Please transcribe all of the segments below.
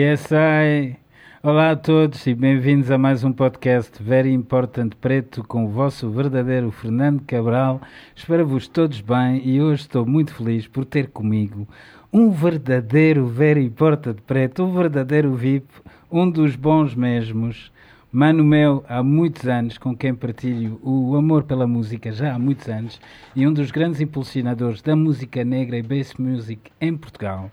Yes, I. Olá a todos e bem-vindos a mais um podcast Very Important Preto com o vosso verdadeiro Fernando Cabral. Espero-vos todos bem e hoje estou muito feliz por ter comigo um verdadeiro Very Important Preto, um verdadeiro VIP, um dos bons mesmos. Mano meu, há muitos anos, com quem partilho o amor pela música, já há muitos anos, e um dos grandes impulsionadores da música negra e bass music em Portugal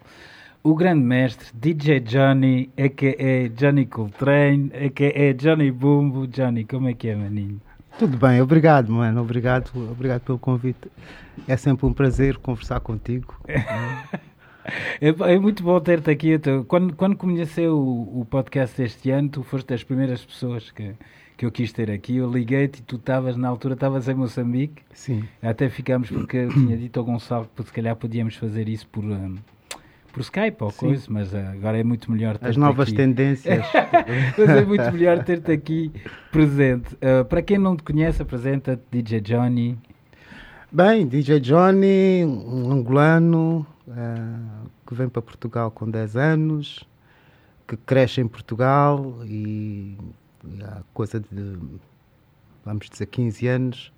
o grande mestre DJ Johnny, a.k.a. Johnny Coltrane, a.k.a. Johnny Bumbo. Johnny, como é que é, maninho? Tudo bem, obrigado, mano. Obrigado, obrigado pelo convite. É sempre um prazer conversar contigo. É, é, muito bom ter-te aqui. Quando, quando conheceu o, o, podcast este ano, tu foste das primeiras pessoas que, que eu quis ter aqui. Eu liguei-te e tu estavas, na altura, estavas em Moçambique. Sim. Até ficámos porque eu tinha dito ao Gonçalo que se calhar podíamos fazer isso por. Um, por Skype ou Sim. coisa, mas agora é muito melhor ter As novas aqui. tendências. mas é muito melhor ter-te aqui presente. Uh, para quem não te conhece, apresenta-te DJ Johnny. Bem, DJ Johnny, um angolano uh, que vem para Portugal com 10 anos, que cresce em Portugal e, e há coisa de, vamos dizer, 15 anos,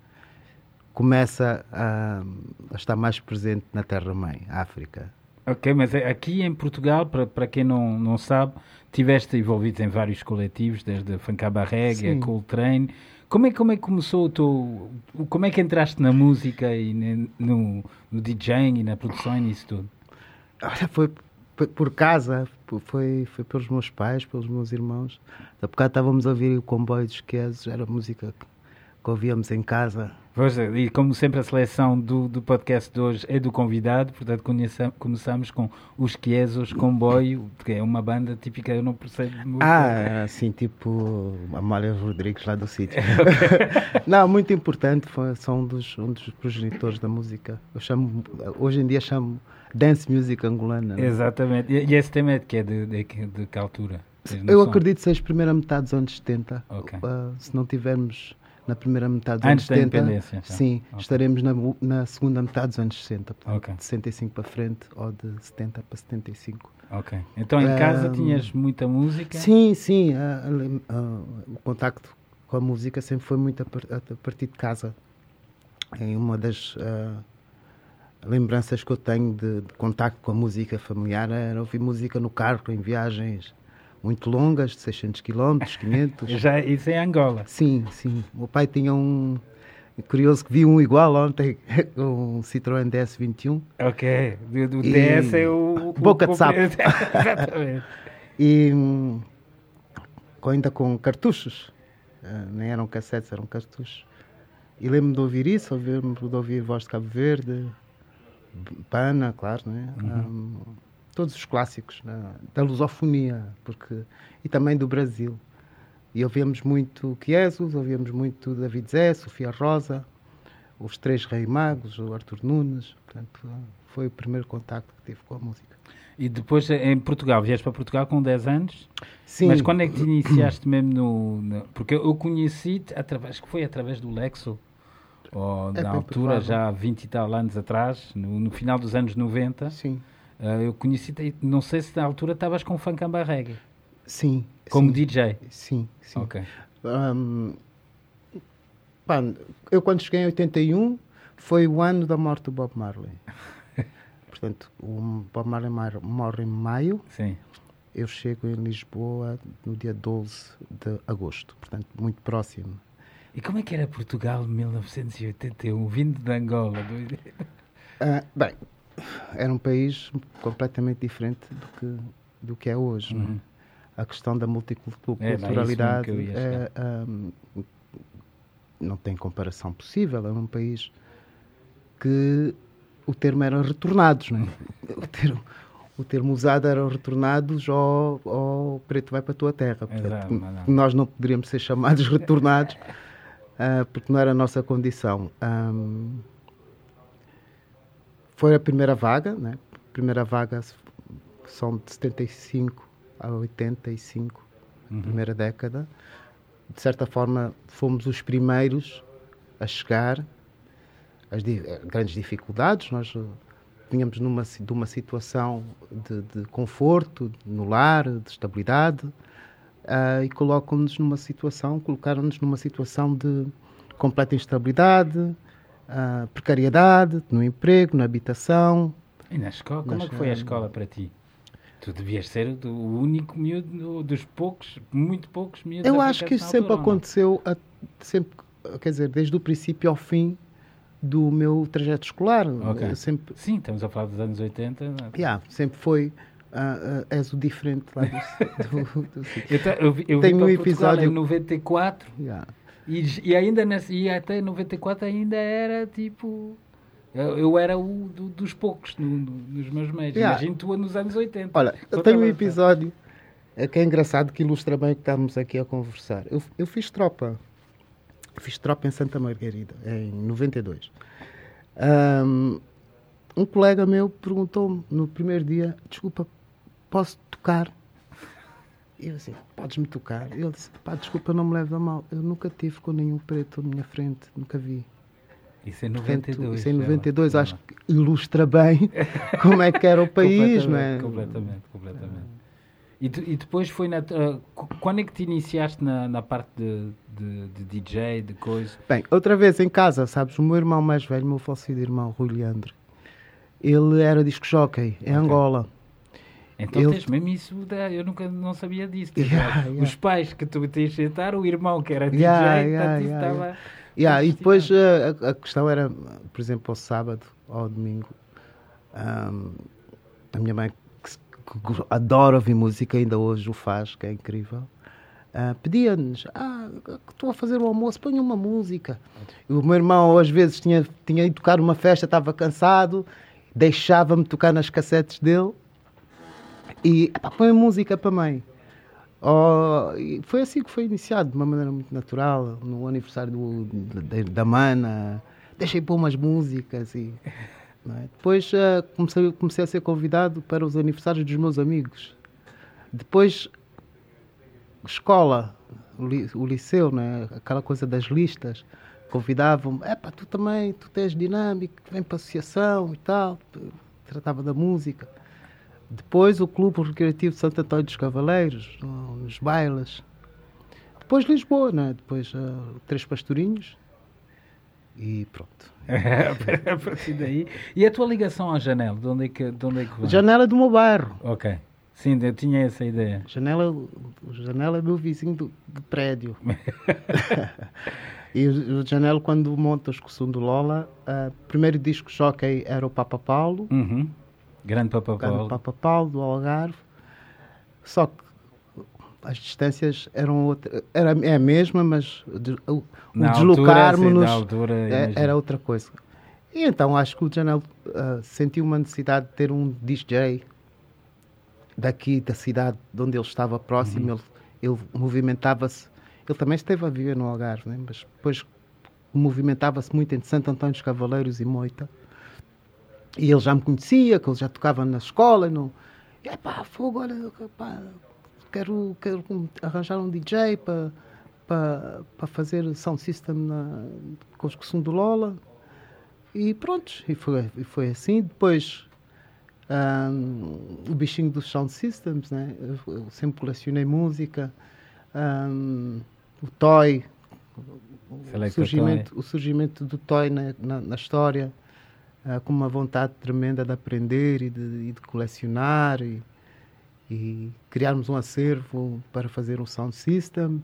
começa a, a estar mais presente na terra-mãe, África Ok, mas é, aqui em Portugal, para, para quem não, não sabe, tiveste envolvido em vários coletivos, desde a Fancaba Reggae, a Coltrane. Como é, como é que começou o teu. Como é que entraste na música e no, no DJing e na produção e nisso tudo? Olha, foi por casa, foi, foi pelos meus pais, pelos meus irmãos. Da bocado estávamos a ouvir o comboio dos Quesos, era música que ouvíamos em casa. Pois, e como sempre a seleção do, do podcast de hoje é do convidado, portanto conheça, começamos com os Quiesos Comboio, que é uma banda típica, eu não percebo muito. Ah, assim, tipo Amália Rodrigues lá do sítio. não, muito importante, foi, são um dos, um dos progenitores da música. Eu chamo, hoje em dia chamo dance music angolana. Né? Exatamente, e, e esse tema é de que, de, de, de, de que altura? Eu acredito que seja a primeira metade dos anos 70. Okay. Uh, se não tivermos na primeira metade dos Antes anos 70. Da independência, sim, okay. estaremos na, na, segunda metade dos anos 60, portanto, okay. de 65 para frente ou de 70 para 75. Ok. Então em casa tinhas muita música? Sim, sim. Uh, uh, o contacto com a música sempre foi muito a, partir de casa. Em uma das uh, lembranças que eu tenho de, de contacto com a música familiar era ouvir música no carro, em viagens muito longas, de 600 km, 500. Já, isso é Angola? Sim, sim. O meu pai tinha um. Curioso que vi um igual ontem, um Citroën DS21. Ok, o DS é o. Boca de sapo. Exatamente. e ainda com cartuchos. Uh, nem eram cassetes, eram cartuchos. E lembro-me de ouvir isso, lembro-me de ouvir Voz de Cabo Verde, Pana, claro, né? Uhum. Um, todos os clássicos né? da lusofonia porque, e também do Brasil. E ouvíamos muito Quiesos, ouvíamos muito David Zé, Sofia Rosa, os três Rei Magos, o Arthur Nunes. Portanto, foi o primeiro contacto que tive com a música. E depois em Portugal, vieste para Portugal com 10 anos? Sim. Mas quando é que te iniciaste mesmo no. no porque eu conheci-te através, que foi através do Lexo, ou é na altura, provável. já 20 e tal anos atrás, no, no final dos anos 90. Sim. Uh, eu conheci, não sei se na altura estavas com funk reggae. Sim. Como sim, DJ? Sim, sim. Ok. Um, pá, eu quando cheguei em 81 foi o ano da morte do Bob Marley. Portanto, o Bob Marley morre em maio. Sim. Eu chego em Lisboa no dia 12 de agosto, portanto, muito próximo. E como é que era Portugal 1981, vindo de Angola? Uh, bem, era um país completamente diferente do que, do que é hoje. É? Uhum. A questão da multiculturalidade é, é um, não tem comparação possível. Era um país que o termo era retornados. Né? o, termo, o termo usado era retornados ou, ou preto vai para a tua terra. Portanto, Exato. Nós não poderíamos ser chamados retornados uh, porque não era a nossa condição. Um, foi a primeira vaga, né? Primeira vaga são de 75 a 85, uhum. primeira década. De certa forma, fomos os primeiros a chegar. As di grandes dificuldades, nós eh, vinhamos numa, de uma situação de, de conforto no lar, de estabilidade, uh, e colocam-nos numa situação, colocaram-nos numa situação de completa instabilidade, uh, precariedade no emprego, na habitação. E na escola? Como é que foi a escola para ti? Tu devias ser o único miúdo dos poucos, muito poucos miúdos. Eu acho que isso sempre aconteceu, a, sempre, quer dizer, desde o princípio ao fim do meu trajeto escolar. Okay. Sempre... Sim, estamos a falar dos anos 80. Não é? yeah, sempre foi. Uh, uh, és o diferente lá do, do, do, eu, eu, eu Tenho um episódio em 94. Yeah. E, e ainda nessa, e até 94 ainda era tipo. Eu, eu era o do, dos poucos no, no, nos meus meios. Yeah. Imagino tu nos anos 80. Olha, eu tenho um episódio é que é engraçado que ilustra bem o que estamos aqui a conversar. Eu, eu fiz tropa. Fiz tropa em Santa Margarida, em 92. Um, um colega meu perguntou-me no primeiro dia: Desculpa, posso tocar? E eu assim, podes-me tocar? Ele disse, pá, desculpa, não me leve a mal. Eu nunca tive com nenhum preto na minha frente, nunca vi. Isso é 92. Portanto, isso é 92, acho que ilustra bem como é que era o país, não é? Completamente, completamente. E, e depois foi na. Uh, quando é que te iniciaste na, na parte de, de, de, DJ, de coisa? Bem, outra vez em casa, sabes? O meu irmão mais velho, o meu falecido irmão, Rui Leandro, ele era disco jockey em okay. Angola. Então Ele- tens mesmo isso, da- eu nunca não sabia disso. Yeah, dizer, yeah. Os pais que tu tens de sentar, o irmão que era DJ, Yeah, yeah, estava. yeah. E depois eh, a, questão era, por exemplo, ao sábado ou ao domingo, ahm, a minha mãe, que, que adora ouvir música, ainda hoje o faz, que é incrível, ah, pedia-nos: Ah, estou a fazer o almoço, ponha uma música. E o meu irmão, às vezes, tinha, tinha ido tocar numa festa, estava cansado, deixava-me tocar nas cassetes dele e epá, põe música para mãe. Oh, foi assim que foi iniciado, de uma maneira muito natural, no aniversário do, da, da Mana. Deixei pôr umas músicas e. é? Depois ah, comecei, comecei a ser convidado para os aniversários dos meus amigos. Depois, escola, o, li- o liceu, né? aquela coisa das listas. Convidavam-me, tu também, tu tens dinâmico, vem para a associação e tal. Tratava da música. Depois o Clube Recreativo de Santo Antônio dos Cavaleiros, no- nos bailes. Depois Lisboa, né? Depois ah, Três Pastorinhos. E pronto. a partir daí. E a tua ligação à janela, de onde é que, de onde é que vem? Janela do meu bairro. Ok. Sim, eu tinha essa ideia. Janela, o Janela é meu vizinho do, do prédio. e o, o Janela, quando monta a excursão do Lola, o primeiro disco jockey era o Papa Paulo. Uhum. Grande Papa Paulo. Papa Paulo, do Algarve. Só que as distâncias eram outra, era é a mesma, mas o, de- o- deslocarmos-nos é- era outra coisa. E então acho que o Janel ah, sentiu uma necessidade de ter um DJ daqui da cidade de onde ele estava próximo. Uhum. Ele, ele movimentava-se. Ele também esteve a viver no Algarve, né? mas depois movimentava-se muito entre Santo Antônio dos Cavaleiros e Moita. E ele já me conhecia, que ele já tocava na escola. E não... E, epá, fogo, olha, pá, quero, quero arranjar um DJ para para para fazer sound system na construção do Lola. E pronto, e foi, e foi assim. Depois, ahm, o bichinho dos sound systems, né? eu, eu sempre colecionei música. ahm, o Toy, o surgimento, o surgimento do Toy na, na, na história, ah, com uma vontade tremenda de aprender e de, e de colecionar e, e criarmos um acervo para fazer um sound system.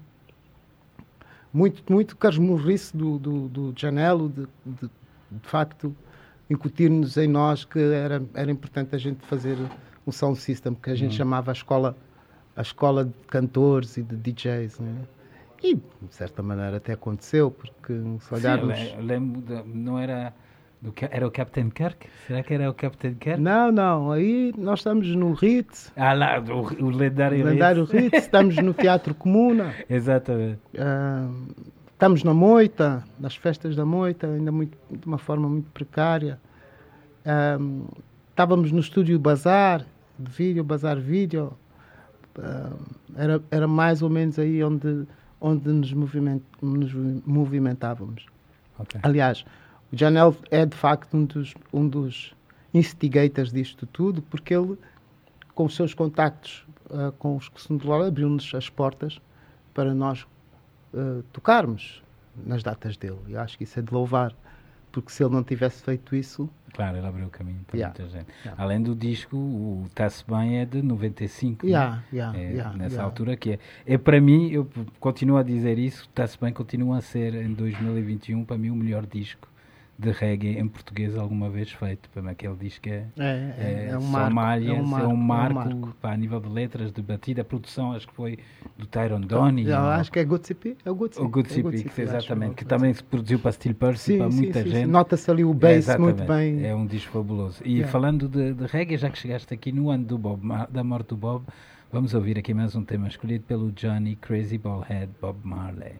Muito, muito casmurrice do, do, do Janelo, de, de, de facto, incutir-nos em nós que era, era importante a gente fazer um sound system, que a gente chamava a escola, a escola de cantores e de DJs. Né? E, de certa maneira, até aconteceu, porque se Sim, olharmos... eu lembro, de- não era. Era o Captain Kirk? Será que era o Captain Kirk? Não, não, aí nós estamos no Ritz, Ah, lá, o, o lendário. no lendário. Ritz, estamos no Teatro Comuna, Exatamente. ah, estamos na Moita, nas festas da Moita, ainda muito, de uma forma muito precária. Ah, estávamos no estúdio Bazar, de vídeo, Bazar Vídeo, Ah, era, era mais ou menos aí onde, onde nos, moviment, nos movimentávamos. Ok. Aliás, Janel é de facto um dos, um dos instigators disto tudo, porque ele, com os seus contactos ah, com os que do Lola, abriu-nos as portas para nós ah, tocarmos nas datas dele. E acho que isso é de louvar, porque se ele não tivesse feito isso, Claro, ele abriu o caminho para Yeah. muita gente. Yeah. Além do disco, o Está-se Bem é de 95. né? Yeah, yeah, é, nessa altura que é. É para mim, eu continuo a dizer isso, Está-se Bem continua a ser em 2021 para mim o melhor disco de reggae em português alguma vez feito. Para mim aquele disco é, é, é, é um só marco. malhas, é um marco, é um marco, é um marco. pá, a nível de letras, de batida, a produção acho que foi do Tyron Donny. Eu ou- acho que é Good CP. É o Good o é acho, exatamente, é que também se produziu para Steel Sim, para sim, muita sim, gente. Nota-se ali o É, bass muito bem. É um disco fabuloso. E Yeah. falando de, de reggae, já que chegaste aqui no ano do Bob, da morte do Bob, vamos ouvir aqui mais um tema escolhido pelo Johnny Crazy Ballhead Bob Marley.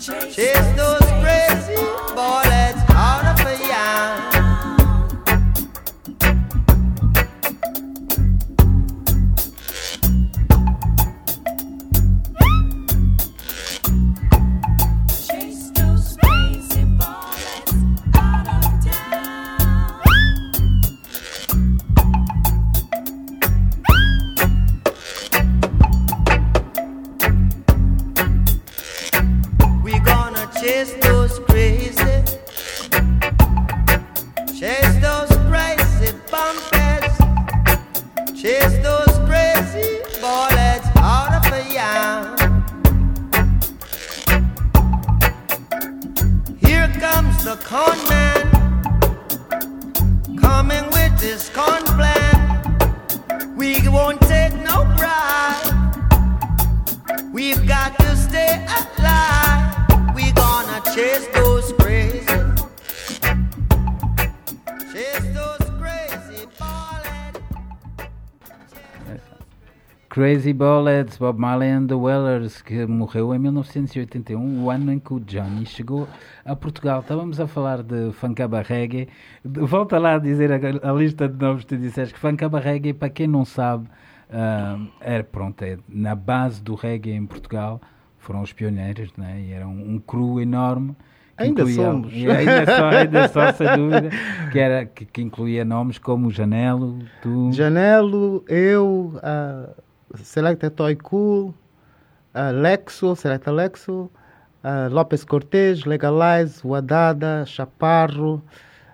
Chase those crazy bullets Crazy Bullets, Bob Marley and the Wellers, que morreu em 1981, o ano em que o Johnny chegou a Portugal. Estávamos a falar de Funkaba Reggae. Volta lá a dizer a, a lista de nomes que tu disseste, que Funkaba Reggae, para quem não sabe, ah, era, pronto, é na base do reggae em Portugal, foram os pioneiros, né? e era um, um crew enorme. Ainda incluía- somos. ainda, só, ainda só, sem dúvida, que, era, que, que incluía nomes como Janelo, tu... Janelo, eu, a Selecta Toy Cool, a Lexo, Selecta Lexo, a Lopes Cortez, Legalize, Wadada, Chaparro,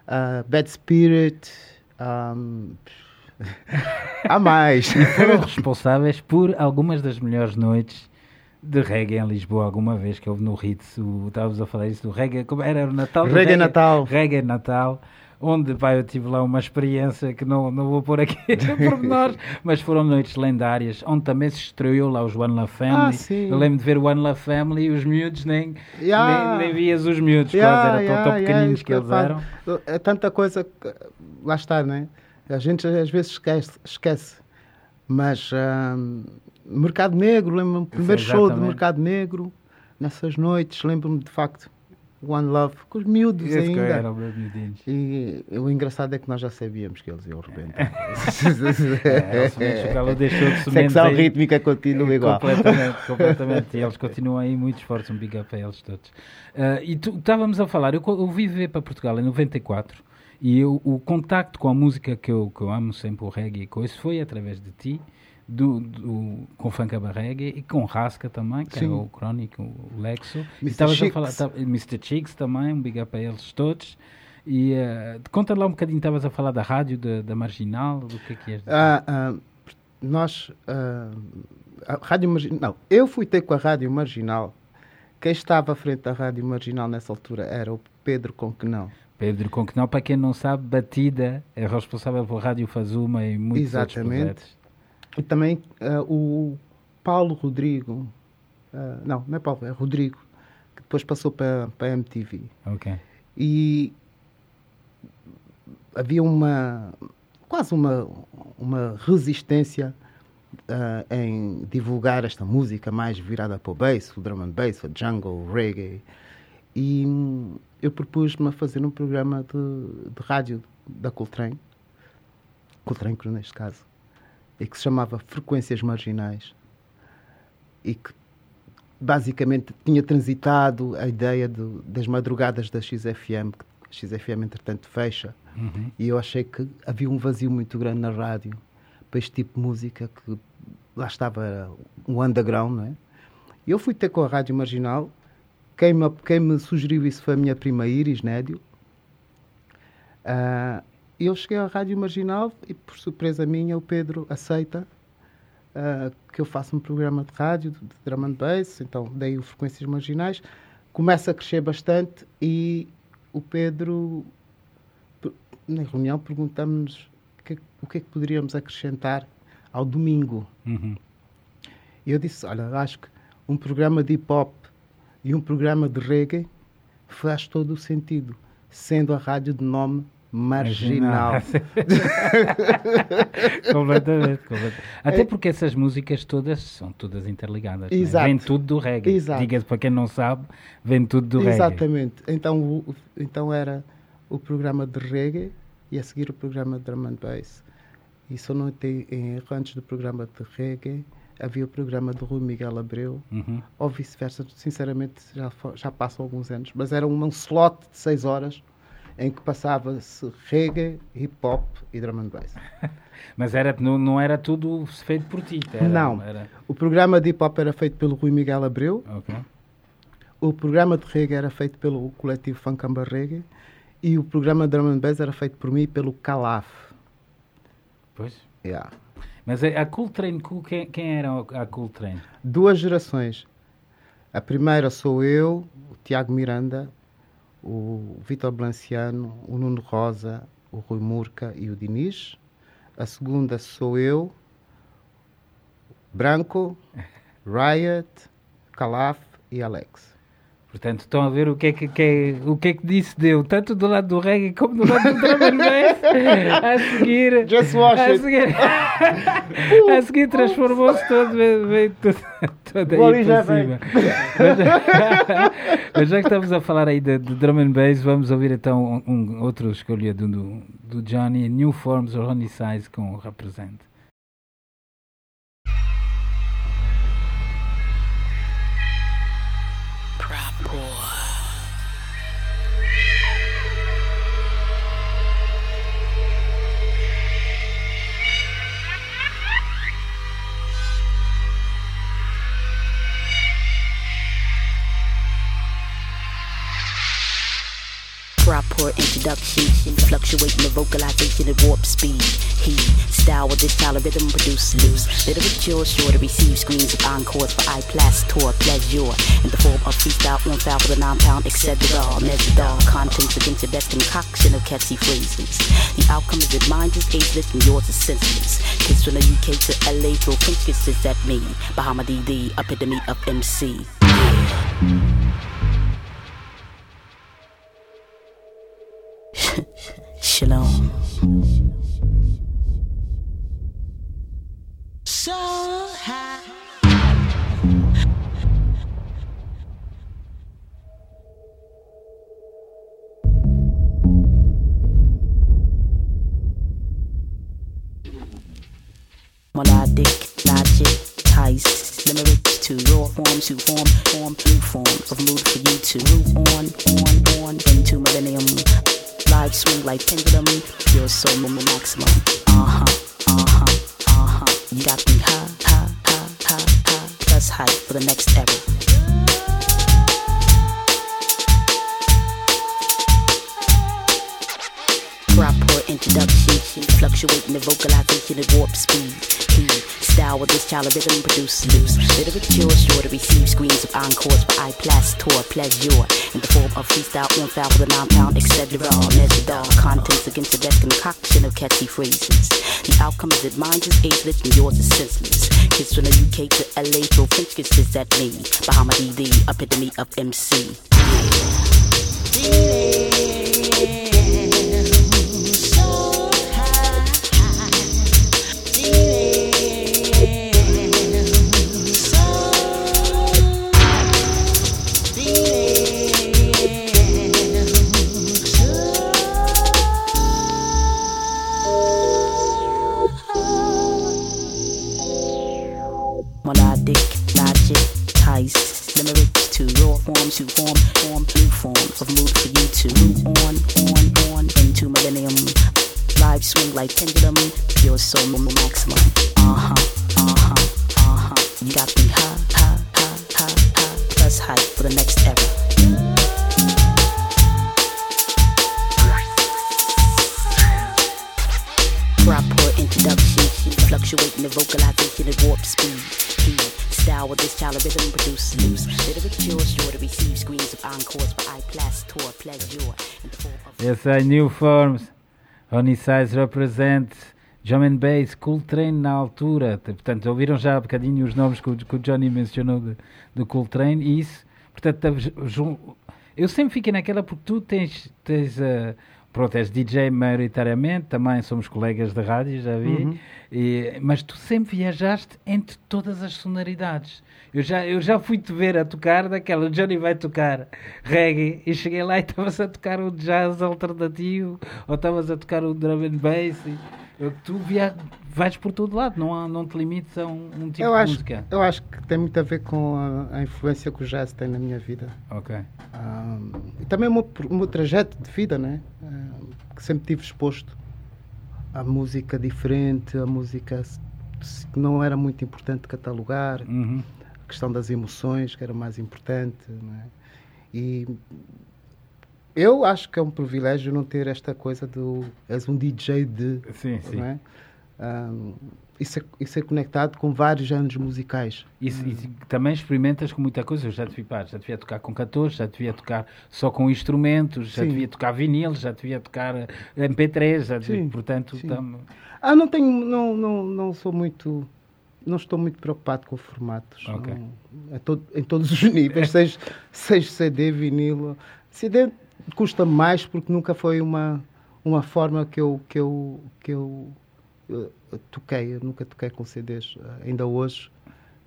a Bad Spirit, um, há mais. foram responsáveis por algumas das melhores noites de reggae em Lisboa, alguma vez que houve no Ritz, estávamos a falar isso do reggae, como era o Natal do Reggae Natal. Reggae Natal, onde pá, eu tive lá uma experiência que não, não vou pôr aqui por nós, mas foram noites lendárias, onde também se estreou lá os One Love Family. Ah, sim. eu lembro de ver o One Love Family e os miúdos nem, Yeah. nem, nem vias os miúdos, Yeah, quase, eram tão, tão yeah, pequeninos yeah, que eles pá, eram. É tanta coisa que lá está, né? A gente às vezes esquece. esquece. Mas ahm, Mercado Negro, lembro-me do primeiro show do exatamente. Mercado Negro, nessas noites, lembro-me de facto, One Love, com os miúdos Esse ainda. meus miudinhos. E o engraçado é que nós já sabíamos que eles iam rebentar. É, o sementes Secção rítmica continua igual. Completamente, completamente. E eles continuam aí muito esforço, um big up a eles todos. Ah, e tu estávamos a falar, eu, eu vim para Portugal em 94 e eu, o contacto com a música que eu, que eu amo sempre, o reggae e coisa, foi através de ti, do, do, com Funkaba Reggae e com Rasca também, que Sim. é o Crónico, o Lexo. Mr. Chicks. falar, tá- Mr. Chicks também, um big up a eles todos. E ah, conta lá um bocadinho, estavas a falar da rádio, da, da Marginal, do que é que és? Ah, ah, nós, ah, a Rádio Marginal, não, eu fui ter com a Rádio Marginal. Quem estava à frente da Rádio Marginal nessa altura era o Pedro Conquenão. Pedro Conquenal, para quem não sabe, Batida é responsável pela Rádio Fazuma e muitos outros Exatamente. projetos. E também ah, o Paulo Rodrigo, ah, não, não é Paulo, é Rodrigo, que depois passou para, para a MTV. Ok. E havia uma, quase uma, uma resistência ah, em divulgar esta música mais virada para o bass, o drum and bass, o jungle, o reggae. E hum, eu propus-me a fazer um programa de, de rádio da Coltrane, Coltrane Crew neste caso, e que se chamava Frequências Marginais. E que basicamente tinha transitado a ideia do- das madrugadas da XFM, que XFM entretanto fecha. Uhum. E eu achei que havia um vazio muito grande na rádio para este tipo de música que lá estava um underground, não é? E eu fui ter com a Rádio Marginal. Quem me, quem me sugeriu isso foi a minha prima Iris Nédio. Ah, eu cheguei à Rádio Marginal e, por surpresa minha, o Pedro aceita ah, que eu faça um programa de rádio de, drum and bass. Então, dei o Frequências Marginais. Começa a crescer bastante e o Pedro na reunião perguntamos o que, o que é que poderíamos acrescentar ao domingo. Uhum. E eu disse, olha, acho que um programa de hip hop e um programa de reggae faz todo o sentido, sendo a rádio de nome marginal. completamente, completamente. Até porque essas músicas todas são todas interligadas. não é? Exato. Vem tudo do reggae. Exato. Diga-se para quem não sabe, vem tudo do reggae. Exatamente. Então, o- então era o programa de reggae e a seguir o programa de drum and bass. E só não tem antes do programa de reggae, havia o programa de Rui Miguel Abreu, Uhum. ou vice-versa, sinceramente já, já passam alguns anos, mas era um, um slot de 6 horas em que passava-se reggae, hip hop e drum and bass. Mas era, não, não era tudo feito por ti. Era, Não. Era, O programa de hip hop era feito pelo Rui Miguel Abreu, ok. o programa de reggae era feito pelo coletivo Funkamba Reggae e o programa de drum and bass era feito por mim e pelo Calaf. Pois. Yeah. Mas a, a Cool Train, quem, quem era a Cool Train? Duas gerações. A primeira sou eu, o Tiago Miranda, o Vitor Blanciano, o Nuno Rosa, o Rui Murca e o Diniz. A segunda sou eu, Branco, Riot, Calaf e Alex. Portanto, estão a ver o que é que, que é- o que é que disse deu, tanto do lado do reggae como do lado do drum and bass. A seguir, Just watch a it. seguir, a seguir transformou-se todo, veio, tudo, Ali aí para cima. Mas, mas já que estamos a falar aí de, de drum and bass, vamos ouvir então um, um outro escolha do, do, Johnny, New Forms, Ronnie Size com o Represent. Proper introduction, fluctuating the vocalization at warp speed. He style with this style of rhythm produce loose. Literature sure to receive screens of encores for iPlast tour pleasure in the form of freestyle on foul for the nine pound etc. Measured all contents against the best concoction of catchy phrases. The outcome is that mine is ageless and yours is senseless. Kids from the UK to LA throw French kisses at me. Bahama D, epitome of MC. Melodic, logic, ties, limericks to raw forms to form, form, new forms of mood for you to root on, on, on into millennium. Live swing like pendulum, pure soul moment maximum. Uh huh, uh huh, uh huh. You got me high, high, high, high, high, plus hype for the next era. introduction, fluctuating the vocalization at warp speed. Style with this child of rhythm produce loose. Literature sure to receive screens of encores for iPlast tour pleasure in the form of freestyle on foul for the nine pound etc. Measured all contents against the best concoction of catchy phrases. The outcome is that mine is ageless and yours is senseless. Kids from the UK to LA throw French kisses at me. Bahama D, epitome of MC. Melodic, logic, ties, limericks to raw forms to form, form, new form of mood for you to move on, on, on into millennium. Live swing like pendulum. Pure soul maximum. Uh huh, uh huh, uh huh. You got me high, high, high, high, high. Plus hype for the next era. Proper introduction, fluctuating the vocalization at warp speed. With this child of rhythm produce loose. Literature sure to receive screens of encores for I plus tour pleasure. Esse é New Forms. Honey Size represent Drum and Bass, Cool Train na altura. Portanto, ouviram já há bocadinho os nomes que o, que o Johnny mencionou do Cool Train e isso. Portanto, eu sempre fiquei naquela porque tu tens, tens eh, pronto, és DJ maioritariamente, também somos colegas de rádio, já vi, e- mas tu sempre viajaste entre todas as sonoridades. Eu já, eu já fui te ver a tocar daquela, o Johnny vai tocar reggae, e cheguei lá e estavas a tocar o jazz alternativo, ou estavas a tocar o drum and bass. e- tu via, vais por todo lado, não, há, não te limites a um, um tipo eu, de acho, música. eu acho que tem muito a ver com a, a influência que o jazz tem na minha vida. Ok. Ah, e também o meu, o meu trajeto de vida, né? Ah, que sempre tive exposto à música diferente, a música que não era muito importante catalogar, Uhum. A questão das emoções, que era mais importante. Né? E eu acho que é um privilégio não ter esta coisa do. És um DJ de. Sim, sim. É? Ah, e, ser, e ser conectado com vários géneros musicais. Isso, isso também experimentas com muita coisa. Eu já te vi, pá, já te vi a tocar com 14, já te vi a tocar só com instrumentos, já Sim. te vi a tocar vinil, já te vi a tocar eh, MP3, já te vi, Sim, portanto, sim. tam- Ah, não tenho, não, não, não sou muito, não estou muito preocupado com formatos. Ok. Não, em, todo- em todos os níveis, seja, seja CD, vinil. CD custa mais porque nunca foi uma, uma forma que eu, que eu, que eu eh, toquei. Eu nunca toquei com CDs. Ah, ainda hoje,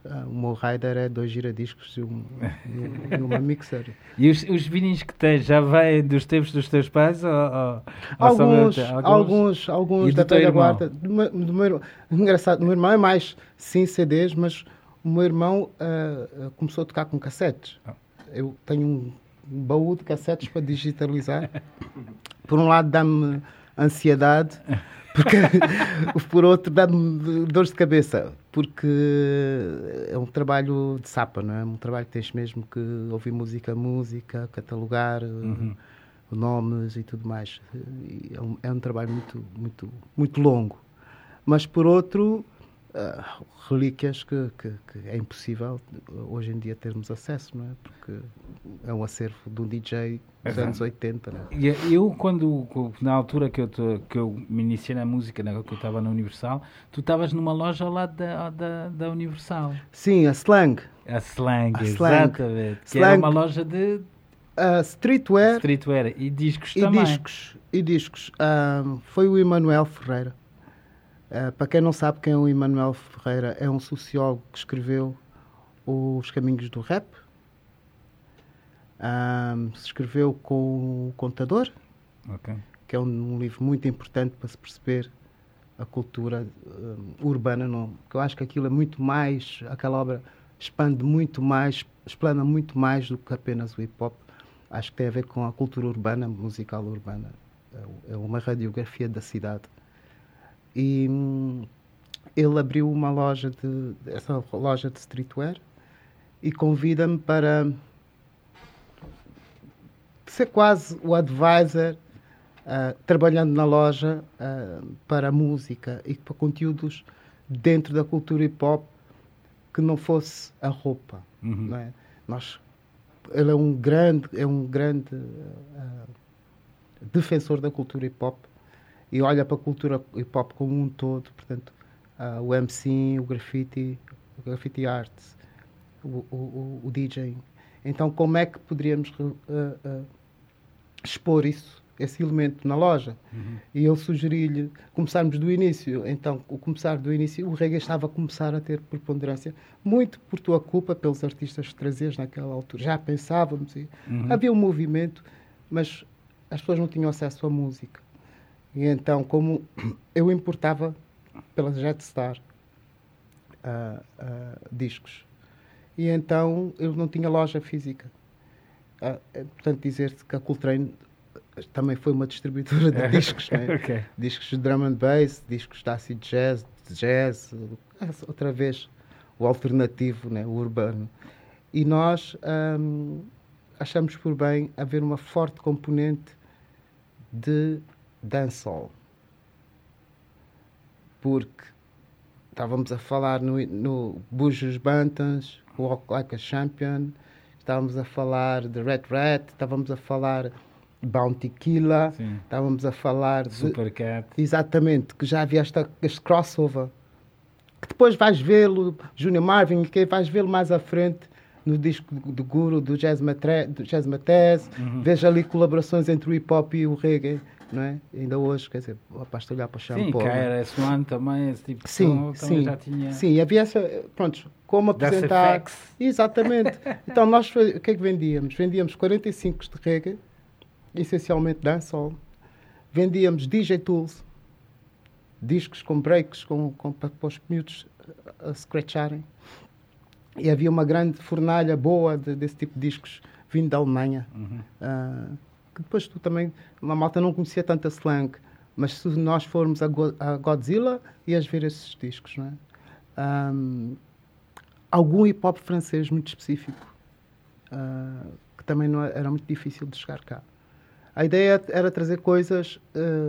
ah, o meu rider é dois giradiscos e, um, e um- e uma mixer. E os, os vinis que tens já vêm dos tempos dos teus pais? Ou, ou, ou Alguns, mesmo- alguns, alguns do da velha guarda. Do meu, do meu irmão. Engraçado, o meu irmão é mais, sim, CDs, mas o meu irmão ah, começou a tocar com cassetes. Ah. Eu tenho um baú de cassetes para digitalizar. Por um lado dá-me ansiedade, porque por outro dá-me dores de cabeça, porque é um trabalho de sapa, não é? Um trabalho que tens mesmo que ouvir música a música, catalogar Uhum. eh, nomes e tudo mais. E É um, é um trabalho muito, muito, muito longo. Mas por outro, ah, relíquias que, que- que é impossível hoje em dia termos acesso, não é? Porque é um acervo de um DJ dos Exato. anos 80, não é? Eu, quando, na altura que eu, te- que eu me iniciei na música, né, que eu estava na Universal, tu estavas numa loja ao lado da, da, da Universal. Sim, a Slang, A Slang, A Slang. exatamente. Que era Slang. uma loja de a Streetwear streetwear e discos e também. discos. E discos. Ah, foi o Emanuel Ferreira. Ah, para quem não sabe quem é o Emanuel Ferreira, é um sociólogo que escreveu Os Caminhos do Rap. Ah, se escreveu com o Contador, Ok. que é um, um livro muito importante para se perceber a cultura ah, urbana. Não, eu acho que aquilo é muito mais, aquela obra expande muito mais, explana muito mais do que apenas o hip hop. Acho que tem a ver com a cultura urbana, musical urbana. É É uma radiografia da cidade. E hum, ele abriu uma loja de essa loja de streetwear e convida-me para ser quase o advisor ah, trabalhando na loja ah, para a música e para conteúdos dentro da cultura hip hop que não fosse a roupa. Uhum. não é? Nós, ele é um grande, é um grande ah, defensor da cultura hip hop e olha para a cultura hip hop como um todo, portanto, ah, o MC, o graffiti, o graffiti arts, o, o, o, DJing. Então, como é que poderíamos ah, ah, expor isso, esse elemento na loja? E eu sugeri-lhe começarmos do início. Então, o começar do início, o reggae estava a começar a ter preponderância, muito por tua culpa, pelos artistas que trazias naquela altura. Já pensávamos, e havia um movimento, mas as pessoas não tinham acesso à música. E então, como eu importava pela Jetstar ah, ah, discos, e então eu não tinha loja física. Ah, é, portanto, dizer-se que a Coltrane também foi uma distribuidora de discos, né? Ok. discos de drum and bass, discos de acid jazz, de jazz, outra vez o alternativo, né? o urbano. E nós hum, achamos por bem haver uma forte componente de dancehall. Porque estávamos a falar no, no Bujos Bantams, Walk Like a Champion, estávamos a falar de Red Rat, estávamos a falar de Bounty Killer, Sim. estávamos a falar de, Supercat. Exatamente, que já havia esta, este crossover. Que depois vais vê-lo, Junior Marvin, que vais vê-lo mais à frente no disco do, Guru, do Jazz, Matre, do Jazz Matez. Uhum. Vejo ali colaborações entre o hip hop e o reggae, não é? Ainda hoje, quer dizer, basta olhar para o Sim, shampoo. não é? KRS-One também, esse tipo de Sim, som também sim, já tinha. sim, havia essa, pronto, como apresentar. Exatamente. então nós, o que é que vendíamos? Vendíamos 45 de reggae, essencialmente dancehall. Vendíamos DJ Tools, discos com breaks, com, com, para, para os miúdos a, a scratcharem. E havia uma grande fornalha boa de- desse tipo de discos vindo da Alemanha. Uhum. Ah, depois tu também, uma malta não conhecia tanta slang, mas se nós formos a, Go- a Godzilla, ias ver esses discos, não é? Ahm, algum hip hop francês muito específico, ah, que também não é- era muito difícil de chegar cá. A ideia era trazer coisas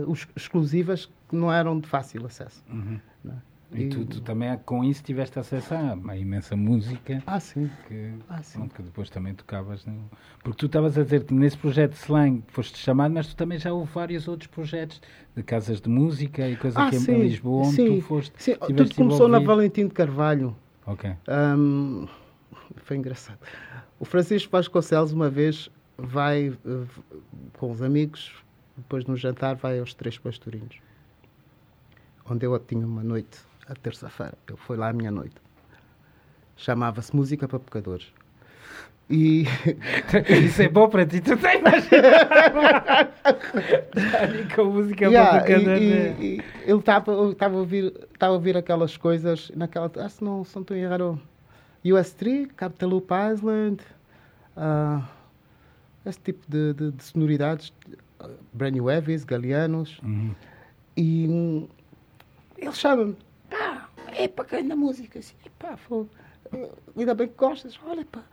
os- exclusivas que não eram de fácil acesso. Uhum. não é? E tu, tu também com isso tiveste acesso a uma imensa música Ah, sim. que, Ah, sim. pronto, que depois também tocavas. No... Porque tu estavas a dizer que nesse projeto de slang foste chamado, mas tu também já houve vários outros projetos de casas de música e coisa Ah, aqui em- sim, em Lisboa onde sim, tu foste. sim. Tudo começou na. Valentim de Carvalho. Ok. Hum, foi engraçado. O Francisco Vasconcelos, uma vez, vai eh, com os amigos, depois de um jantar, vai aos Três Pastorinhos, onde eu tinha uma noite, a terça-feira. Eu fui lá à minha noite. Chamava-se Música para Pecadores. E Isso é bom para ti, tu tens mais. com música Yeah, para e- cada. e- e ele estava a ouvir estava a ouvir aquelas coisas naquela ah, se não se não estou a errar o US3 Capitaloop Island ah, esse tipo de, de, de sonoridades Brand New Heavies, Galeanos Uhum. e hum, ele chama-me é para quem na música assim, pá. Eh, ainda bem que gostas olha pá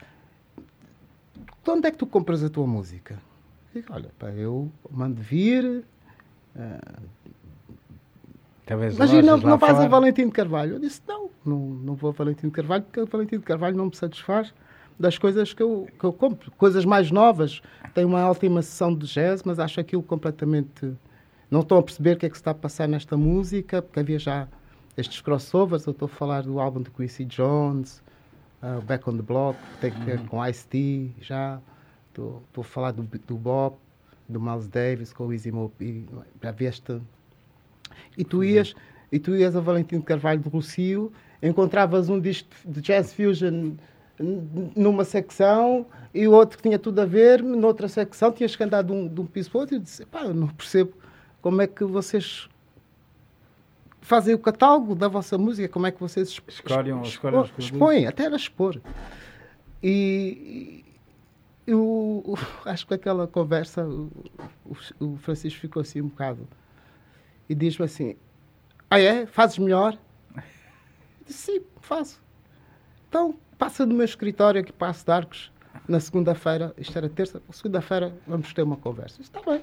de onde é que tu compras a tua música? Digo, olha, pá, eu mando vir ah, Talvez mas e não, não vais a. Valentim de Carvalho? Eu disse, não, não, não vou a Valentim de Carvalho, porque a Valentim de Carvalho não me satisfaz das coisas que eu, que eu compro. Coisas mais novas. Tem uma última sessão de jazz, mas acho aquilo completamente... Não estão a perceber o que é que se está a passar nesta música, porque havia já estes crossovers. Eu estou a falar do álbum de Quincy Jones, ah, Back on the Block, que tem que ver com Ice-T, já. Estou a falar do, do Bob, do Miles Davis, com o Easy e Já vi esta... E tu ias, e tu ias a Valentim de Carvalho do Rocio, encontravas um disco de jazz fusion numa secção e o outro que tinha tudo a ver, noutra secção, tinhas que andar de um, de um piso para o outro e eu disse, pá, eu não percebo como é que vocês fazem o catálogo da vossa música, como é que vocês exp- Escolhem- expo- escolhem os produtos. expõem, até era expor. E, e o- acho que aquela conversa, o, o- Francisco ficou assim um bocado e diz-me assim: Ah, é? Fazes melhor? Eu disse: Sim, faço. Então, passa no meu escritório aqui para de Arcos na segunda-feira, isto era terça, segunda-feira vamos ter uma conversa. Está bem.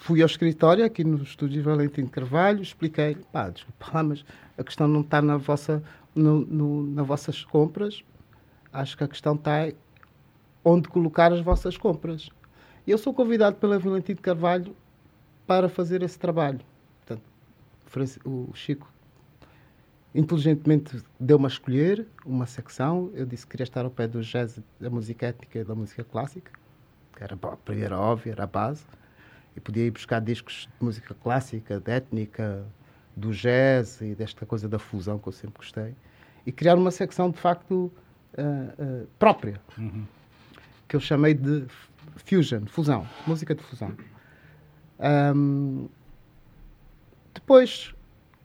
Fui ao escritório, aqui no estúdio Valentim Carvalho, expliquei, pá, desculpa lá, mas a questão não está na vossa, no, no, nas vossas compras, acho que a questão está onde colocar as vossas compras. Eu sou convidado pela Valentim Carvalho para fazer esse trabalho. Portanto, o Chico inteligentemente deu-me a escolher uma secção. Eu disse que queria estar ao pé do jazz, da música étnica e da música clássica, que era, pá, era óbvio, era a base. E podia ir buscar discos de música clássica, de étnica, do jazz e desta coisa da fusão que eu sempre gostei. E criar uma secção, de facto, ah, ah, própria, que eu chamei de fusion, fusão, música de fusão. Ahm, depois,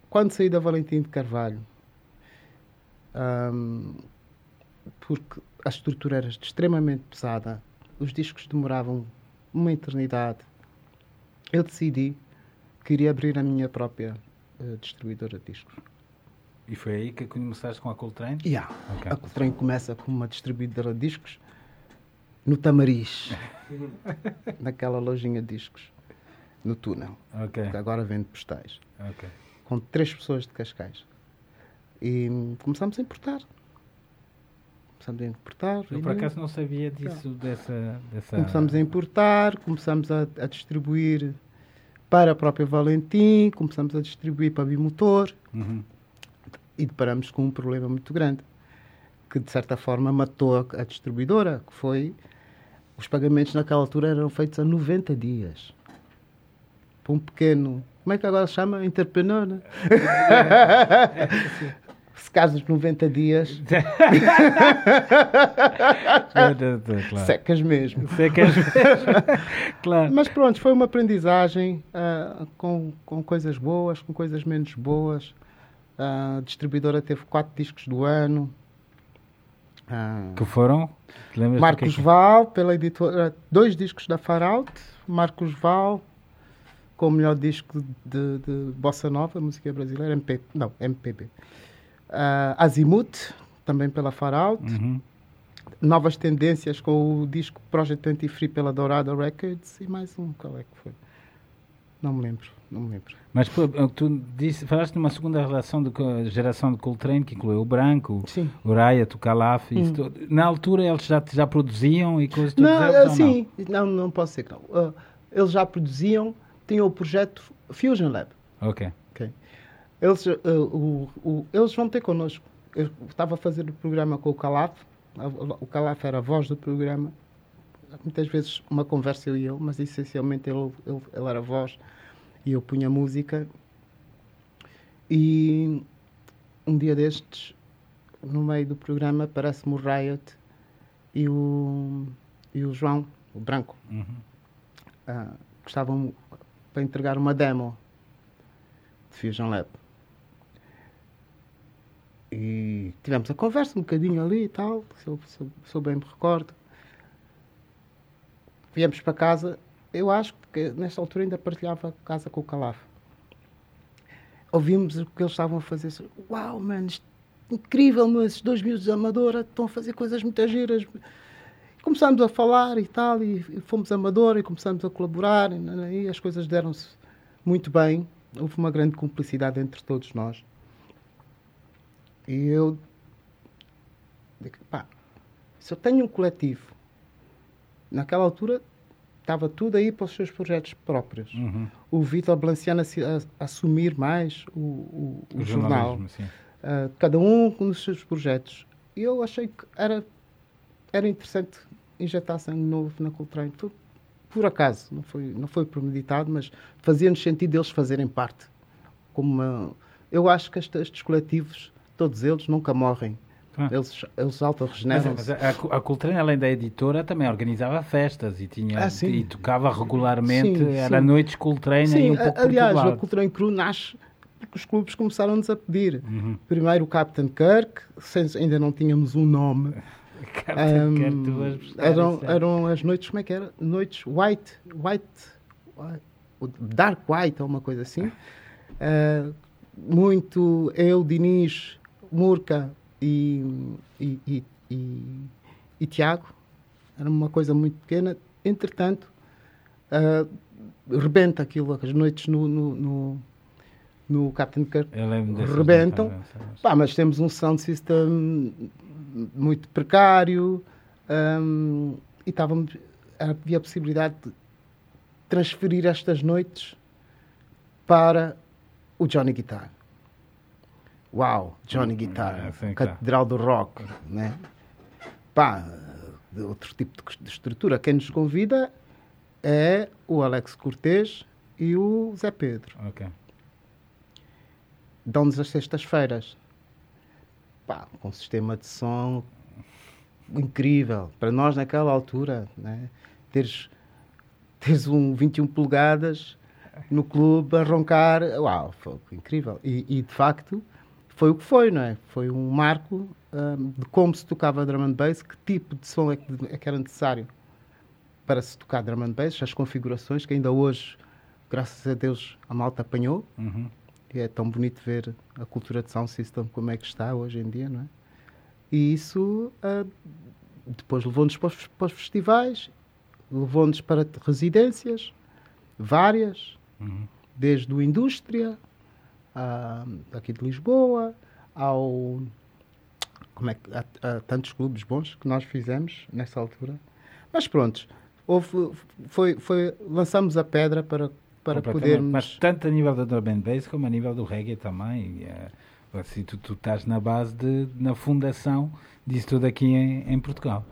quando saí da Valentim de Carvalho, ahm, porque a estrutura era extremamente pesada, os discos demoravam uma eternidade, eu decidi que iria abrir a minha própria eh, distribuidora de discos. E foi aí que começaste com a Coltrane? Yeah. Ok. A Coltrane começa com uma distribuidora de discos no Tamariz, naquela lojinha de discos, no túnel, Ok, que agora vende postais, ok. com três pessoas de Cascais. E hum, começamos a importar. Começamos a importar. Eu por acaso não sabia disso, dessa, dessa... Começamos a importar, começamos a, a distribuir para a própria Valentim, começamos a distribuir para Bimotor Uhum. e deparamos com um problema muito grande, que de certa forma matou a, distribuidora, que foi os pagamentos naquela altura eram feitos a 90 dias. Para um pequeno, como é que agora se chama? Entrepreneur, né? Se caso nos 90 dias, claro. secas mesmo. Que és... claro. Mas pronto, foi uma aprendizagem ah, com, com coisas boas, com coisas menos boas. Ah, a distribuidora teve quatro discos do ano. Ah, Que foram? Marcos Val, pela editora, dois discos da Far Out. Marcos Val, com o melhor disco de, de Bossa Nova, música brasileira, MP, não, MPB. Ah, Azimuth, também pela Far Out. Uhum. Novas Tendências com o disco Project 20 Free pela Dourada Records e mais um, qual é que foi? Não me lembro, não me lembro. Mas pô, tu disse, falaste de uma segunda relação de geração de Coltrane que incluiu o Branco, Sim. o Riot, o Calaf. Hum. Na altura eles já, já produziam e coisas Não, eles, eh, ou sim, não, não posso ser que não. Ah, eles já produziam, tinham o projeto Fusion Lab. não? Ok. Eles, eh, o, o- eles vão ter connosco. Eu estava a fazer o programa com o Calaf, o Calaf era a voz do programa. Muitas vezes uma conversa eu e ele, mas essencialmente ele, ele, ele era a voz e eu punha música. E um dia destes, no meio do programa, aparece-me o Riot e o, e o João, o Branco, Uhum. ah, que estavam para entregar uma demo de Fusion Lab. E tivemos a conversa um bocadinho ali e tal, se eu, se eu- se eu bem me recordo. Viemos para casa, eu acho que nesta altura ainda partilhava a casa com o Calaf. Ouvimos o que eles estavam a fazer. Uau, mano, é incrível, meu, esses dois miúdos de Amadora estão a fazer coisas muito giras. Começámos a falar e tal, e, fomos Amadora e começámos a colaborar, e, nanã, e as coisas deram-se muito bem. Houve uma grande cumplicidade entre todos nós. E eu pá, se eu tenho um coletivo, naquela altura estava tudo aí para os seus projetos próprios. Uhum. O Vitor Blanciano assumir mais o, o- o O jornal. Ah, cada um com os seus projetos. E eu achei que era, era interessante injetar sangue novo na Coltrane. Foi por acaso, não foi, não foi premeditado, mas fazia-nos sentido eles fazerem parte. Como uma- eu acho que esta- estes coletivos, todos eles, nunca morrem. Ah. Eles, eles autorregeneram-se. mas a, a Coltrane, além da editora, também organizava festas e, tinha, Ah, e tocava regularmente. Sim, era sim. noites Coltrane Sim, e um a- pouco aliás, todo a lado. Coltrane Crew nasce porque os clubes começaram-nos a pedir. Uhum. Primeiro o Captain Kirk, sem, ainda não tínhamos um nome. Captain Ahm, Kirk, tu vais buscar eram, é. eram as noites, como é que era? Noites white, white, white o dark white ou uma coisa assim. Ah, muito eu, Diniz, Murca e, e, e, e, e Tiago. Era uma coisa muito pequena. Entretanto, ah, rebenta aquilo, as noites no, no, no, no Captain Kirk rebentam. Pá, mas temos um sound system muito precário hum, e estávamos, havia a possibilidade de transferir estas noites para o Johnny Guitar. Uau, Johnny Guitar, é, sim. Catedral do Rock, né? Pá, outro tipo de estrutura. Quem nos convida é o Alex Cortês e o Zé Pedro Ok. dão-nos as sextas-feiras. Pá, com um sistema de som incrível. Para nós, naquela altura, né? teres, teres um 21 polegadas no clube a roncar, uau, foi incrível. E, e, de facto, foi o que foi, não é? Foi um marco hum, de como se tocava drum and bass, que tipo de som é que, é que era necessário. para se tocar drum and bass, as configurações que ainda hoje, graças a Deus, a malta apanhou. Uhum. E é tão bonito ver a cultura de sound system como é que está hoje em dia, não é? E isso ah, depois levou-nos para, os- para os festivais, levou-nos para residências, várias, Uhum. desde o Indústria, aqui de Lisboa, ao. Como é que. Há, há tantos clubes bons que nós fizemos nessa altura. Mas pronto, houve, foi, foi, lançamos a pedra para, para podermos. Mas tanto a nível da drum and bass como a nível do reggae também. Eh, assim, tu, tu estás na base, de, na fundação disso tudo aqui em, em Portugal.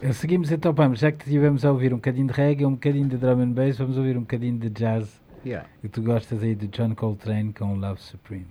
Eh, Seguimos então, vamos, já que estivemos a ouvir um bocadinho de reggae, um bocadinho de drum and bass, vamos ouvir um bocadinho de jazz. Yeah. E tu gostas aí de John Coltrane com Love Supreme.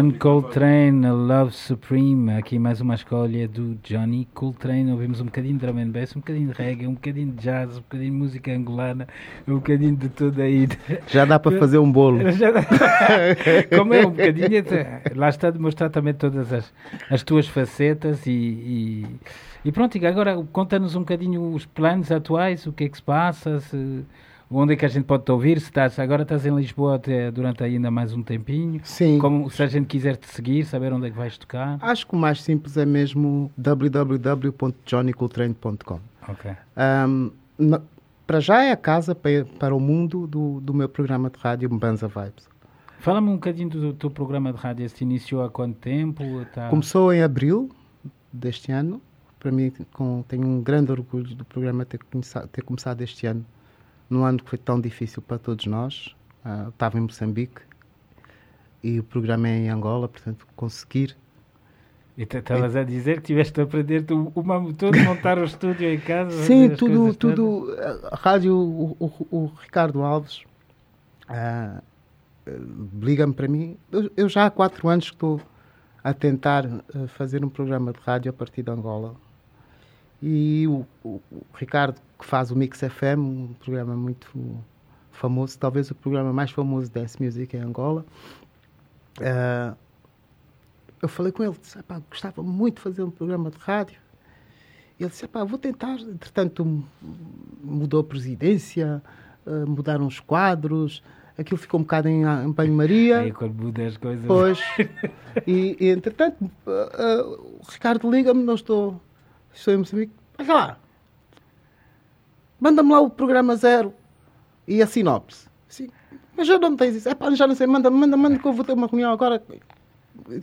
John Coltrane, Love Supreme. Aqui mais uma escolha do Johnny Coltrane. Ouvimos um bocadinho de drum and bass, um bocadinho de reggae, um bocadinho de jazz, um bocadinho de música angolana, um bocadinho de tudo aí. Já dá para fazer um bolo. Como é um bocadinho, até- lá está a demonstrar também todas as, as tuas facetas e, e, e pronto, e agora conta-nos um bocadinho os planos atuais, o que é que se passa, se- onde é que a gente pode te ouvir, estás, agora estás em Lisboa até, durante ainda mais um tempinho, Sim. como se a gente quiser te seguir, saber onde é que vais tocar. Acho que o mais simples é mesmo www.johnnycoltrane.com. Ok. Um, na- para já é a casa para, para o mundo do, do meu programa de rádio Mbanza Vibes. Fala-me um bocadinho do teu programa de rádio, se iniciou há quanto tempo? Tá... Começou em abril deste ano. Para mim, com, tenho um grande orgulho do programa ter, começado, ter começado este ano, num ano que foi tão difícil para todos nós. Ah, estava em Moçambique e o programa é em Angola, portanto, conseguir. E estavas a dizer que tiveste a aprender tu, o mamo todo, montar o estúdio em casa? Sim, tudo, todas? tudo. A rádio, o, o- o Ricardo Alves ah, eh, liga-me para mim. Eu, eu já há quatro anos que estou a tentar eh, fazer um programa de rádio a partir de Angola. E o, o- o Ricardo, que faz o Mix FM, um programa muito famoso, talvez o programa mais famoso dance music em Angola. ah, eu falei com ele, disse, "Epá, gostava muito de fazer um programa de rádio. Ele disse, "Epá, vou tentar. Entretanto, mudou a presidência, ah, mudaram os quadros, aquilo ficou um bocado em, em banho-maria. Aí quando muda as coisas. Pois. E, e, entretanto, ah, ah, o Ricardo liga-me, não estou, estou em Moçambique. Olha lá, manda-me lá o programa zero e a sinopse. Sim, mas já não tens isso. É pá, já não sei, manda, manda, manda que eu vou ter uma reunião agora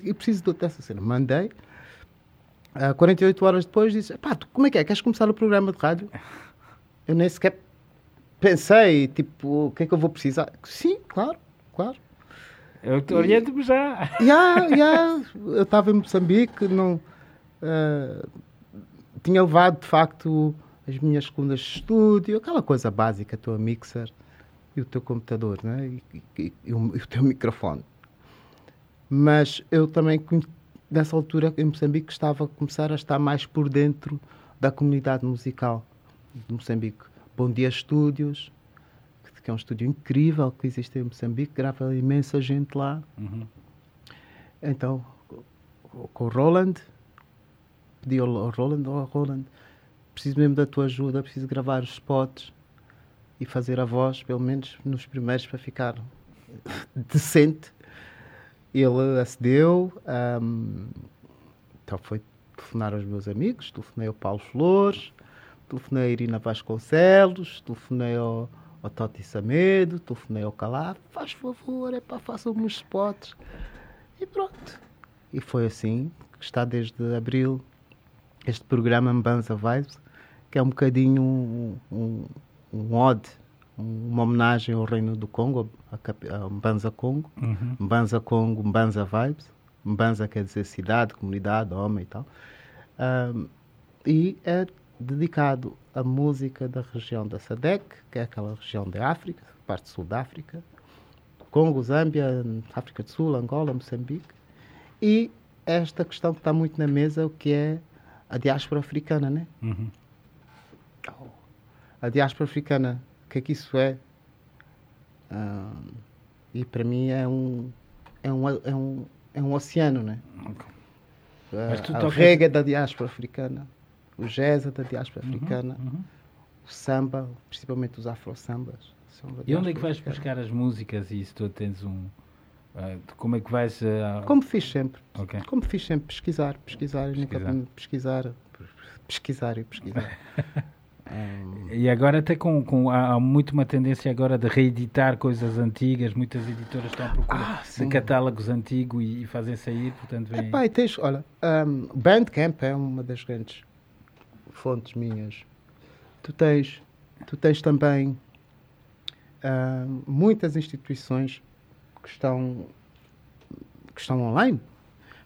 e preciso de- dessa cena. Mandei. Ah, 48 horas depois disse, pá, tu, como é que é? Queres começar o programa de rádio? Eu nem sequer pensei, tipo, o que é que eu vou precisar? Sim, claro, claro. Eu te oriento-me já. Ya, ya, eu estava em Moçambique, não, eh, tinha levado de facto as minhas colunas de estúdio, aquela coisa básica, a tua mixer e o teu computador, né? e, e- e o, e o teu microfone. Mas eu também, nessa altura, em Moçambique, estava a começar a estar mais por dentro da comunidade musical de Moçambique. Bom Dia Estúdios, que é um estúdio incrível que existe em Moçambique, grava imensa gente lá. Uhum. Então, co- com o Roland, pedi ao Roland, oh, Roland, preciso mesmo da tua ajuda, preciso gravar os spots e fazer a voz, pelo menos nos primeiros, para ficar decente. Ele acedeu, ahm, então foi telefonar aos meus amigos, telefonei ao Paulo Flores, telefonei a Irina Vasconcelos, telefonei ao, ao Toti Samedo, telefonei ao Calaf, faz favor, é para façam-me os spots. E pronto. E foi assim que está desde abril este programa Mbanza Vibes, que é um bocadinho um, um, um ode, um- uma homenagem ao Reino do Congo, a, Mbanza Congo. Uhum. Mbanza Congo, Mbanza Vibes. Mbanza quer dizer cidade, comunidade, homem e tal. Ahm, e é dedicado à música da região da SADEC, que é aquela região da África, parte sul da África, Congo, Zâmbia, África do Sul, Angola, Moçambique. E esta questão que está muito na mesa, o que é a diáspora africana, né? Uhum. A diáspora africana, o que é que isso é? Ah, e para mim é um, é um, é um, é um oceano, né? Mas tu a tocas- reggae da diáspora africana, o jazz da diáspora Uhum, africana, uhum. o samba, principalmente os afro-sambas. E onde é que vais buscar as músicas e se tu tens um. Ah, como é que vais. ah, Como fiz sempre. Ok. Como fiz sempre, pesquisar, pesquisar, e nunca Pesquisar. pesquisar, pesquisar e pesquisar. E agora até com, com há há muito uma tendência agora de reeditar coisas antigas, muitas editoras estão à procura Ah, catálogos antigos e, e fazem sair, portanto vem. Epá, e tens, olha, um, Bandcamp é uma das grandes fontes minhas. Tu tens, tu tens também ahm, muitas instituições que estão, que estão online,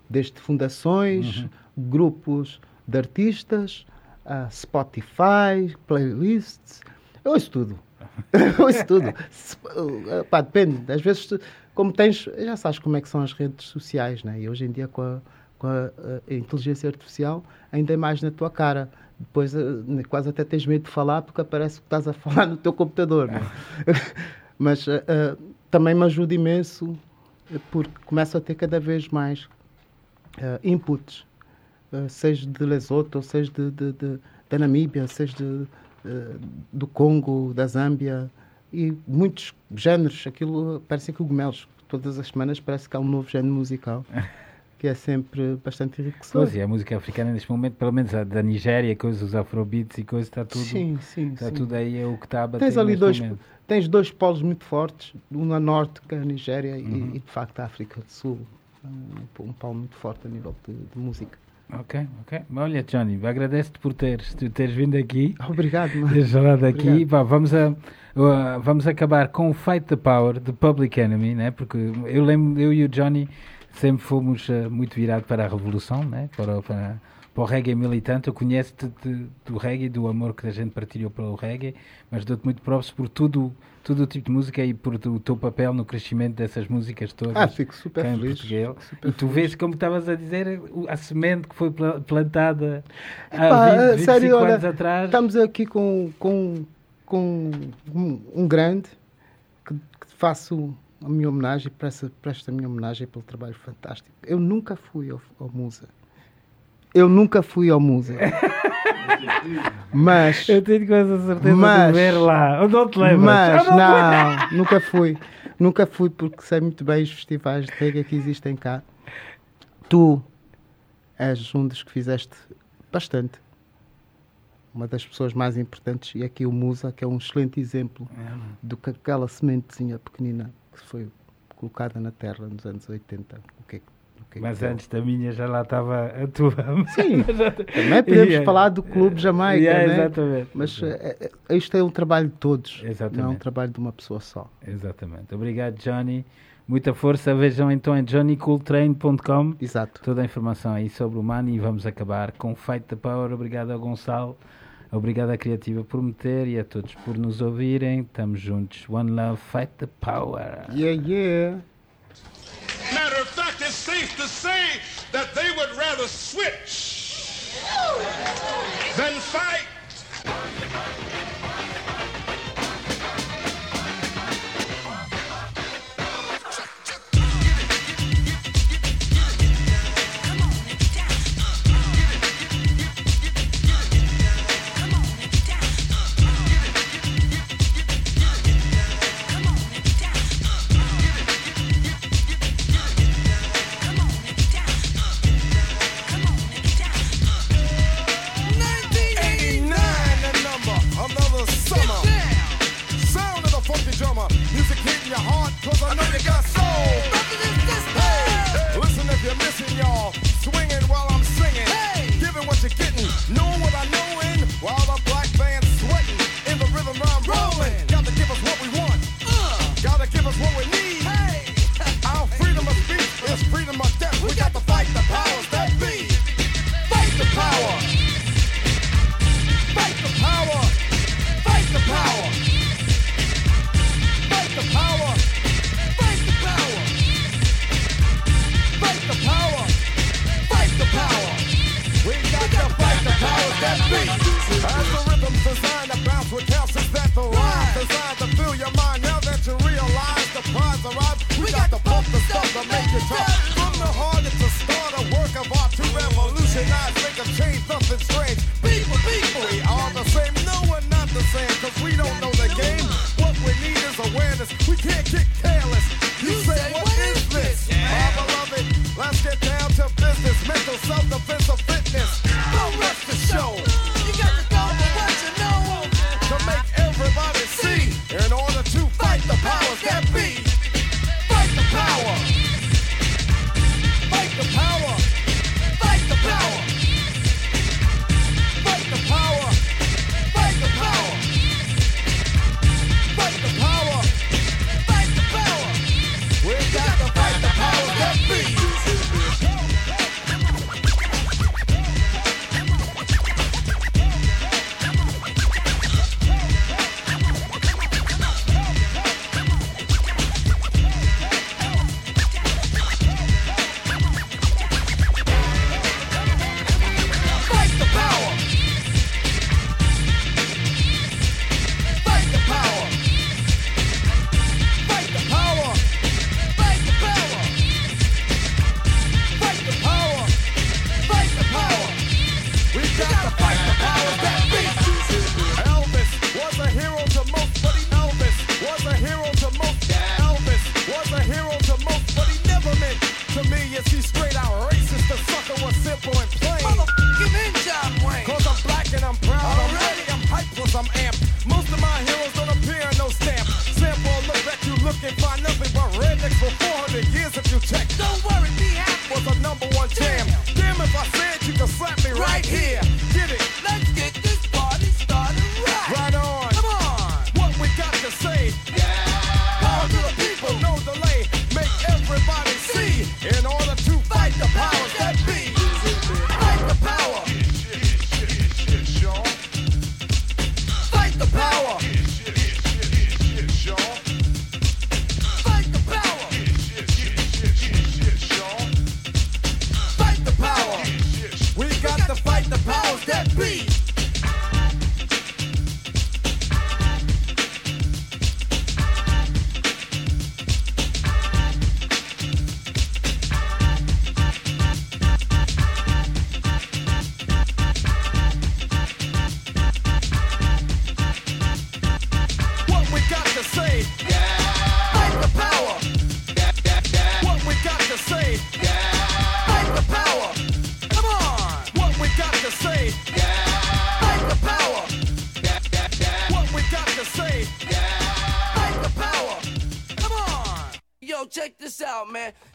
desde fundações, grupos de artistas, a Spotify, playlists. Eu ouço tudo. Eu ouço tudo. Se- uh, pá, depende. Às vezes tu- como tens, já sabes como é que são as redes sociais, né? E hoje em dia com a, com a, a inteligência artificial ainda é mais na tua cara. Depois eh, quase até tens medo de falar porque parece que estás a falar no teu computador. né? Mas eh, eh, também me ajuda imenso eh, porque começo a ter cada vez mais eh, inputs, eh, seja de Lesoto, seja de, de, de- da Namíbia, seja de, eh, do Congo, da Zâmbia, e muitos géneros, aquilo parece cogumelos. Todas as semanas parece que há um novo género musical, que é sempre bastante enriquecedor. Pois, e a música africana neste momento, pelo menos a da Nigéria, coisas, os afrobeats e coisas, está tudo, Sim, sim, está sim. tudo aí é o que está a bater Tens ali dois, momento. Tens dois polos muito fortes, um na norte, que é a Nigéria, e- Uhum. e, de facto a África do Sul. Um, um polo muito forte a nível de, de música. Ok, ok. Olha, Johnny, agradeço-te por teres, tu teres vindo aqui. Obrigado, mano. Teres falado aqui. Pá, vamos, a, uh, vamos acabar com o Fight the Power de Public Enemy, né? porque eu lembro, eu e o Johnny sempre fomos uh, muito virados para a revolução, né? para, para, para o reggae militante. Eu conheço-te do reggae, do amor que a gente partilhou pelo reggae, mas dou-te muito props por tudo, todo o tipo de música e por o teu papel no crescimento dessas músicas todas. Ah, fico super feliz. Super E tu vês, como estavas a dizer, a semente que foi pla- plantada Epá, há 20, a 25 sério, olha, anos atrás. Estamos aqui com, com, com um, um grande que, que faço a minha homenagem, presto, presto a minha homenagem pelo trabalho fantástico. Eu nunca fui ao, ao Musa. Eu nunca fui ao Musa. Mas, Eu tenho quase a certeza Mas- de ver lá. Onde não te lembras? mas Eu não lembro. não, nunca fui. Nunca fui porque sei muito bem os festivais de reggae que existem cá. Tu és um dos que fizeste bastante. Uma das pessoas mais importantes, e aqui o Musa, que é um excelente exemplo do que aquela sementezinha pequenina que foi colocada na terra nos anos 80. O que é, que- o que é que Mas deu. antes da minha já lá estava a tua. Sim, também podemos Yeah. falar do Clube Jamaica, Yeah, né? Exatamente. Mas é, é, isto é um trabalho de todos, não é um Exatamente. trabalho de uma pessoa só. Exatamente. Obrigado, Johnny. Muita força. Vejam então em johnnycooltrain.com Exato. toda a informação aí sobre o Mani e vamos acabar com Fight the Power. Obrigado ao Gonçalo. Obrigado à Criativa por meter e a todos por nos ouvirem. Estamos juntos. One Love, Fight the Power. Yeah, yeah. It's safe to say that they would rather switch than fight.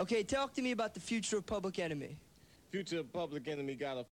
Okay, talk to me about the future of Public Enemy. Future of Public Enemy got a